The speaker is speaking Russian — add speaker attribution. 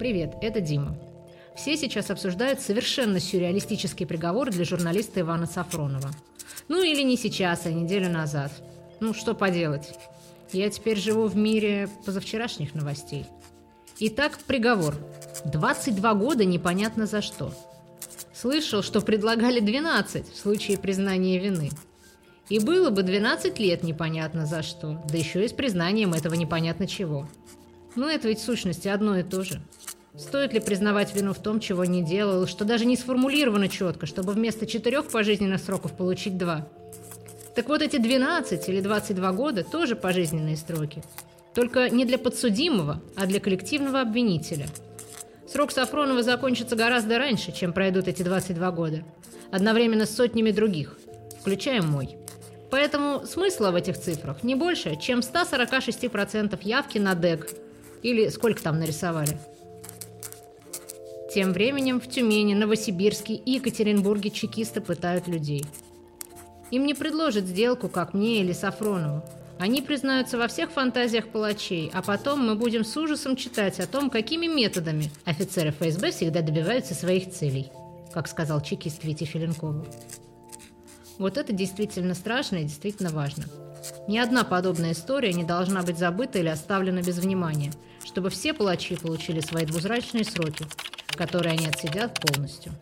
Speaker 1: Привет, это Дима. Все сейчас обсуждают совершенно сюрреалистический приговор для журналиста Ивана Сафронова. Ну или не сейчас, а неделю назад. Ну, что поделать. Я теперь живу в мире позавчерашних новостей. Итак, приговор. 22 года непонятно за что. Слышал, что предлагали 12 в случае признания вины. И было бы 12 лет непонятно за что, да еще и с признанием этого непонятно чего. Но это ведь в сущности одно и то же. Стоит ли признавать вину в том, чего не делал, что даже не сформулировано четко, чтобы вместо четырех пожизненных сроков получить два? Так вот эти 12 или 22 года тоже пожизненные сроки. Только не для подсудимого, а для коллективного обвинителя. Срок Сафронова закончится гораздо раньше, чем пройдут эти 22 года. Одновременно с сотнями других, включая мой. Поэтому смысла в этих цифрах не больше, чем 146% явки на ДЭК. Или сколько там нарисовали. Тем временем в Тюмени, Новосибирске и Екатеринбурге чекисты пытают людей. Им не предложат сделку, как мне или Сафронову. Они признаются во всех фантазиях палачей, а потом мы будем с ужасом читать о том, какими методами офицеры ФСБ всегда добиваются своих целей, как сказал чекист Витя Филинкову. Вот это действительно страшно и действительно важно. Ни одна подобная история не должна быть забыта или оставлена без внимания, чтобы все палачи получили свои двузрачные сроки, которые они отсидят полностью.